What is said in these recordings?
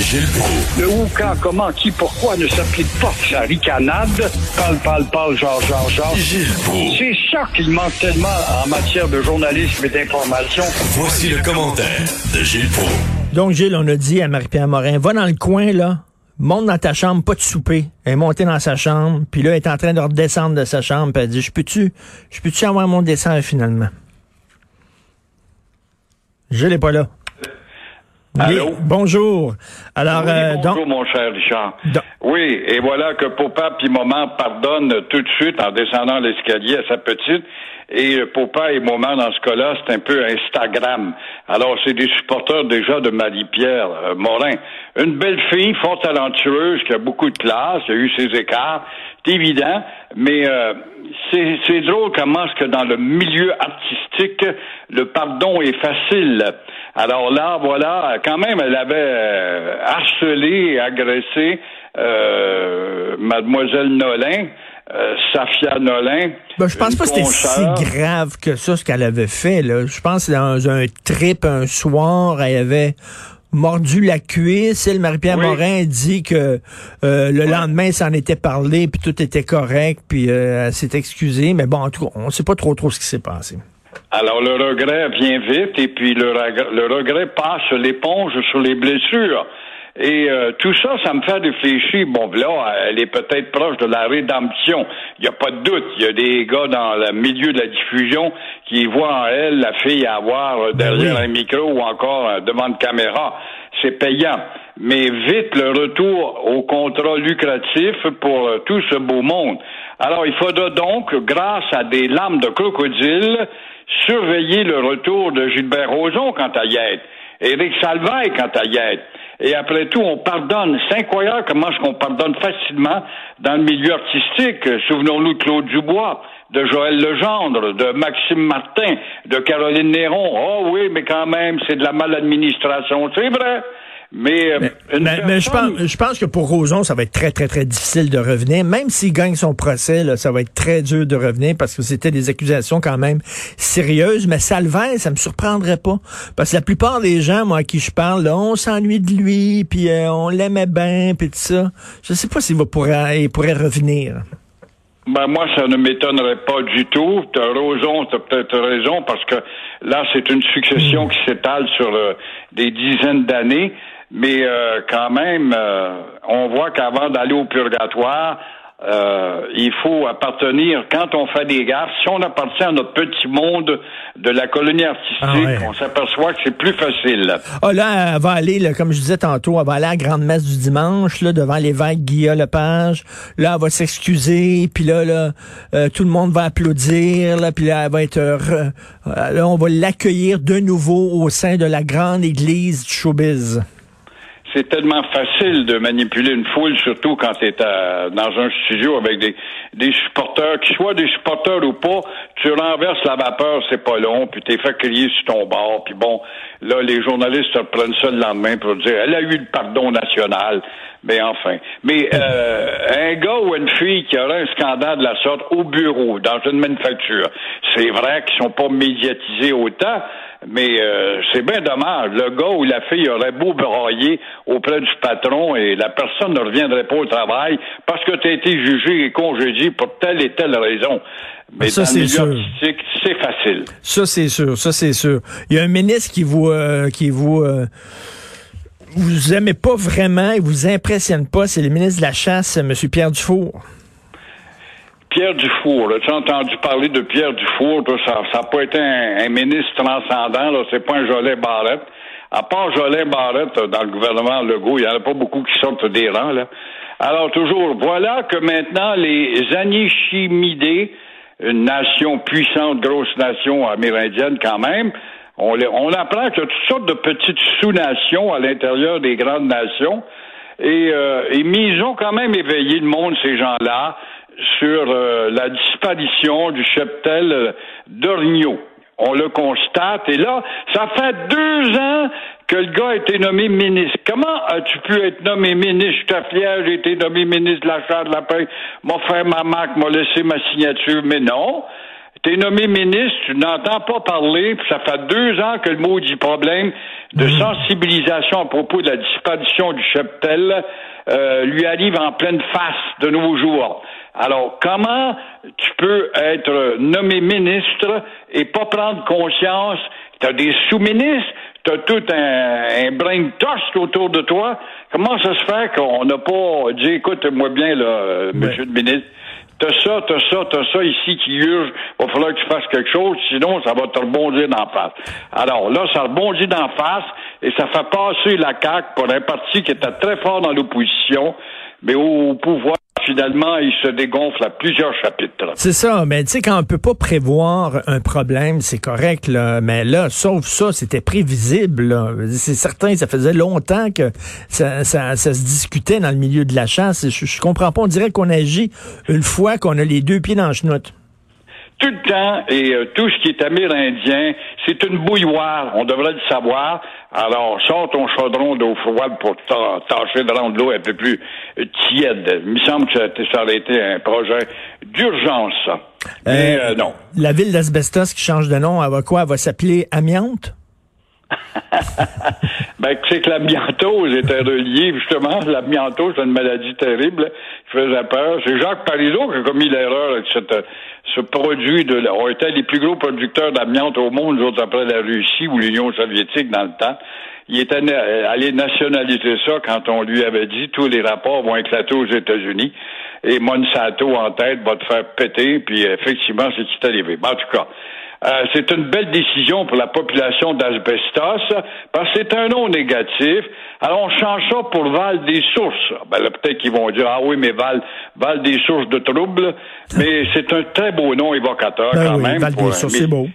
Gilles Proulx. Le où, quand, comment, qui, pourquoi ne s'applique pas sa ricanade? Parle, parle, parle, genre, genre, genre. Gilles Proulx. C'est ça qu'il manque tellement en matière de journalisme et d'information. Voici le commentaire de Gilles Proulx. Donc, Gilles, on a dit à Marie-Pierre Morin, va dans le coin, là, monte dans ta chambre, pas de souper. Elle est montée dans sa chambre, puis là, elle est en train de redescendre de sa chambre, puis elle dit, je peux-tu, je peux-tu avoir mon dessert finalement? Gilles n'est pas là. Allô? Bonjour. Alors, Oui, euh, bonjour, donc, mon cher Richard. Donc- Oui, et voilà que Papa puis Maman pardonnent tout de suite en descendant l'escalier à sa petite. Et euh, Papa et Maman, dans ce cas-là, c'est un peu Instagram. Alors, c'est des supporters déjà de Marie-Pierre euh, Morin. Une belle fille, fort talentueuse, qui a beaucoup de classe, qui a eu ses écarts, c'est évident, mais euh, c'est c'est drôle comment est-ce que dans le milieu artistique, le pardon est facile. Alors là, voilà, quand même, elle avait euh, harcelé et agressé euh, Mademoiselle Nolin, euh, Safia Nolin. ben, je pense pas que c'était si grave que ça, ce qu'elle avait fait, là. Je pense que dans un trip, un soir, elle avait mordu la cuisse. Elle, Marie-Pierre Oui. Morin dit que euh, le lendemain, ça en était parlé, puis tout était correct, puis euh, elle s'est excusée. Mais bon, en tout cas, on sait pas trop trop ce qui s'est passé. Alors le regret vient vite et puis le, le regret passe l'éponge sur les blessures. Et euh, tout ça, ça me fait réfléchir. Bon, là, elle est peut-être proche de la rédemption. Il n'y a pas de doute. Il y a des gars dans le milieu de la diffusion qui voient en elle la fille à avoir euh, derrière oui. un micro ou encore euh, devant une caméra. C'est payant. Mais vite le retour au contrat lucratif pour euh, tout ce beau monde. Alors, il faudra donc, grâce à des lames de crocodile, surveiller le retour de Gilbert Rozon quant à y être, Éric Salvaille quant à y être. Et après tout, on pardonne. C'est incroyable comment est-ce qu'on pardonne facilement dans le milieu artistique. Souvenons-nous de Claude Dubois, de Joël Legendre, de Maxime Martin, de Caroline Néron. Oh oui, mais quand même, c'est de la maladministration. C'est vrai. Mais, euh, une Mais, mais je, pense, je pense que pour Roson, ça va être très, très, très difficile de revenir. Même s'il gagne son procès, là, ça va être très dur de revenir parce que c'était des accusations quand même sérieuses. Mais Salvaire, ça me surprendrait pas. Parce que la plupart des gens, moi, à qui je parle, là, on s'ennuie de lui, puis euh, on l'aimait bien, puis tout ça. Je sais pas s'il va pourrait, il pourrait revenir. Ben moi, ça ne m'étonnerait pas du tout. T'as Roson, t'as peut-être raison, parce que là, c'est une succession qui s'étale sur euh, des dizaines d'années. Mais euh, quand même, euh, on voit qu'avant d'aller au purgatoire, euh, il faut appartenir, quand on fait des gaffes, si on appartient à notre petit monde de la colonie artistique, Ah ouais. on s'aperçoit que c'est plus facile. Ah là, elle va aller, là, comme je disais tantôt, elle va aller à la grande messe du dimanche, là, devant l'évêque Guillaume Lepage. Là, elle va s'excuser, puis là, là, euh, tout le monde va applaudir, là, puis là, elle va être, euh, euh, là, on va l'accueillir de nouveau au sein de la grande église du showbiz. C'est tellement facile de manipuler une foule, surtout quand tu es dans un studio avec des, des supporters, qu'ils soient des supporters ou pas, tu renverses la vapeur, c'est pas long, puis t'es fait crier sur ton bord, puis bon, là, les journalistes reprennent ça le lendemain pour dire, elle a eu le pardon national, mais enfin. Mais euh, un gars ou une fille qui aurait un scandale de la sorte au bureau, dans une manufacture, c'est vrai qu'ils sont pas médiatisés autant, mais euh, c'est bien dommage. Le gars ou la fille aurait beau brailler auprès du patron et la personne ne reviendrait pas au travail parce que tu as été jugé et congédié pour telle et telle raison. Mais Ça, dans c'est sûr. c'est facile. Ça, c'est sûr, ça, c'est sûr. Il y a un ministre qui vous, euh, qui vous, euh, vous aimez pas vraiment, il vous impressionne pas, c'est le ministre de la Chasse, M. Pierre Dufour. Pierre Dufour, là, tu as entendu parler de Pierre Dufour, toi, ça n'a pas été un, ministre transcendant, là, c'est pas un Jolet Barrette. À part Jolet Barrette, euh, dans le gouvernement Legault, il n'y en a pas beaucoup qui sortent des rangs, là. Alors, toujours, voilà que maintenant, les Anishinaabe, une nation puissante, grosse nation amérindienne quand même, On, on apprend qu'il y a toutes sortes de petites sous-nations à l'intérieur des grandes nations. Et, euh, et ils ont quand même éveillé le monde, ces gens-là, sur euh, la disparition du cheptel d'Orgno. On le constate. Et là, ça fait deux ans que le gars a été nommé ministre. Comment as-tu pu être nommé ministre? Je suis fier, j'ai été nommé ministre de la Charte de la Paix, m'a fait ma marque, m'a laissé ma signature, mais non. T'es nommé ministre, tu n'entends pas parler, puis ça fait deux ans que le maudit problème de mhm. sensibilisation à propos de la disparition du cheptel euh, lui arrive en pleine face de nos jours. Alors, comment tu peux être nommé ministre et pas prendre conscience? Tu as des sous-ministres, tu as tout un, un toast autour de toi. Comment ça se fait qu'on n'a pas dit, écoute-moi bien, là, monsieur le ministre, t'as ça, t'as ça, t'as ça ici qui urge, il va falloir que tu fasses quelque chose, sinon ça va te rebondir d'en face. Alors là, ça rebondit d'en face et ça fait passer la CAQ pour un parti qui était très fort dans l'opposition, mais au pouvoir finalement, il se dégonfle à plusieurs chapitres. C'est ça, mais tu sais, quand on peut pas prévoir un problème, c'est correct, là, mais là, sauf ça, c'était prévisible. C'est certain, ça faisait longtemps que ça, se discutait dans le milieu de la chasse. Je, je comprends pas, on dirait qu'on agit une fois qu'on a les deux pieds dans le chenoute tout le temps, et euh, tout ce qui est amérindien, c'est une bouilloire. On devrait le savoir. Alors, sors ton chaudron d'eau froide pour tâcher de rendre l'eau un peu plus tiède. Il me semble que ça aurait été un projet d'urgence, euh, euh, non. La ville d'Asbestos qui change de nom, elle va quoi? Elle va s'appeler Amiante? ben, c'est que l'amiantose était reliée, justement. L'amiantose, c'est une maladie terrible qui faisait peur. C'est Jacques Parizeau qui a commis l'erreur avec ce produit de, on était les plus gros producteurs d'amiante au monde, autres après la Russie ou l'Union soviétique dans le temps. Il était allé nationaliser ça quand on lui avait dit tous les rapports vont éclater aux États-Unis et Monsanto en tête va te faire péter, puis effectivement, c'est ce qui est arrivé. en tout cas, euh, c'est une belle décision pour la population d'Asbestos parce que c'est un nom négatif. Alors on change ça pour Val des Sources. Ben peut-être qu'ils vont dire ah oui mais Val Val des Sources de troubles, mais c'est un très beau nom évocateur ben quand même. Val des Sources, c'est beau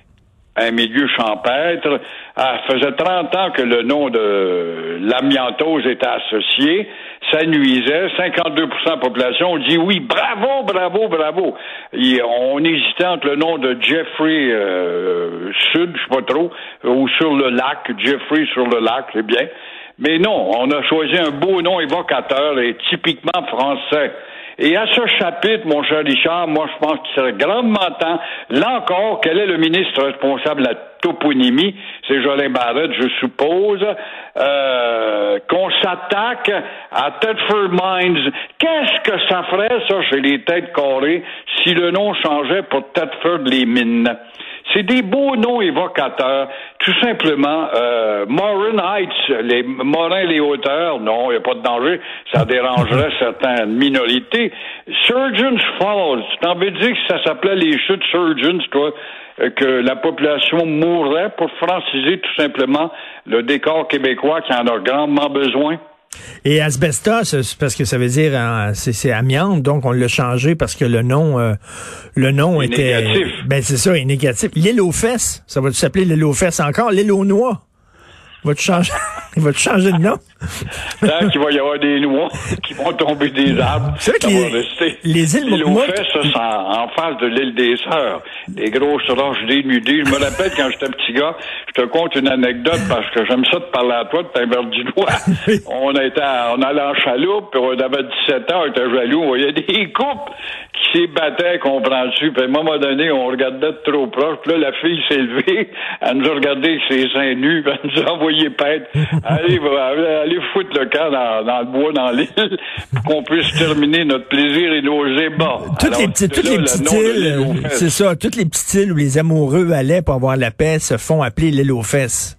un milieu champêtre. Ah, ça faisait 30 ans que le nom de l'amiantose était associé. Ça nuisait. 52% de la population dit oui, bravo, bravo, bravo. on hésitait entre le nom de Jeffrey euh, Sud, je sais pas trop, ou sur le lac, Jeffrey sur le lac, c'est bien. Mais non, on a choisi un beau nom évocateur et typiquement français. Et à ce chapitre, mon cher Richard, moi, je pense qu'il serait grandement temps. Là encore, quel est le ministre responsable de la toponymie? C'est Jolin Barrett, je suppose. Euh, qu'on s'attaque à Thetford Mines. Qu'est-ce que ça ferait, ça, chez les têtes carrées, si le nom changeait pour Thetford les mines? C'est des beaux noms évocateurs. Tout simplement, euh, Morin Heights, les Morins les hauteurs, non, il n'y a pas de danger. Ça dérangerait certaines minorités. Surgeons Falls, tu t'en veux dire que ça s'appelait les chutes Surgeons, toi? Euh, que la population mourrait pour franciser tout simplement le décor québécois qui en a grandement besoin? Et asbestos, parce que ça veut dire hein, c'est amiante, donc on l'a changé parce que le nom euh, le nom était négatif. ben c'est ça, est négatif. L'île aux fesses, ça va s'appeler l'île aux fesses encore, l'île aux noix. Va changer va changer de nom. Tant qu'il va y avoir des noix qui vont tomber des arbres, c'est vrai que les, les îles L'île aux fesses, ça, c'est en, face de l'île des Sœurs. Des grosses roches dénudées. Je me rappelle quand j'étais petit gars, je te conte une anecdote parce que j'aime ça de parler à toi de ta verdinois. on était on allait en chaloupe, puis on avait 17 ans, on était jaloux, on voyait des couples qui s'y battaient, comprends-tu? Puis à un moment donné, on regardait de trop proche. Puis là, la fille s'est levée, elle nous a regardé avec ses seins nus, puis elle nous a envoyé pète. allez, allez foutre le camp dans, le bois, dans l'île, pour qu'on puisse terminer notre plaisir et nos ébats. Toutes les, petites, toutes les petites îles, c'est ça, toutes les petites îles où les amoureux allaient pour avoir la paix se font appeler l'île aux fesses.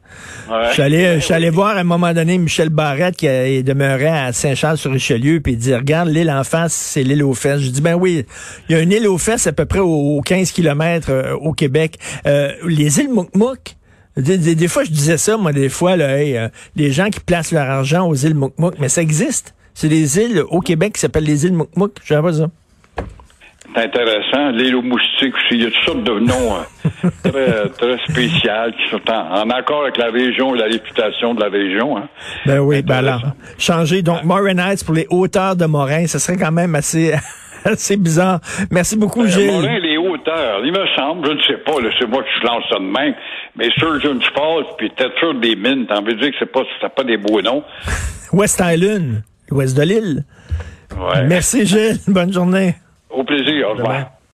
Je suis allé, voir à un moment donné Michel Barrette qui demeurait à Saint-Charles-sur-Richelieu, puis il dit, regarde, l'île en face, c'est l'île aux fesses. Je dis, ben oui, il y a une île aux fesses à peu près aux, 15 kilomètres euh, au Québec. Euh, les îles Moukmouk, des, fois, je disais ça, moi, des fois, là, euh, les gens qui placent leur argent aux îles Moukmouk, mais ça existe. C'est des îles au Québec qui s'appellent les îles Moukmouk. Je sais pas ça. C'est intéressant. L'île aux moustiques aussi. Il y a toutes sortes de noms hein, très, très spéciaux qui sont en, accord avec la région et la réputation de la région. Hein. Ben oui, ben alors, changer. Donc, Morin Heights pour les hauteurs de Morin, ce serait quand même assez... assez bizarre. Merci beaucoup, ben, Gilles. Morin, les hauteurs, il me semble, je ne sais pas, c'est moi qui lance ça de même, mais Surgeon Falls, puis peut-être des mines, t'as envie de dire que c'est pas, c'est pas des beaux noms. West Island, ouest de l'île. Ouais. Merci, Gilles. Bonne journée. Au plaisir. Au revoir.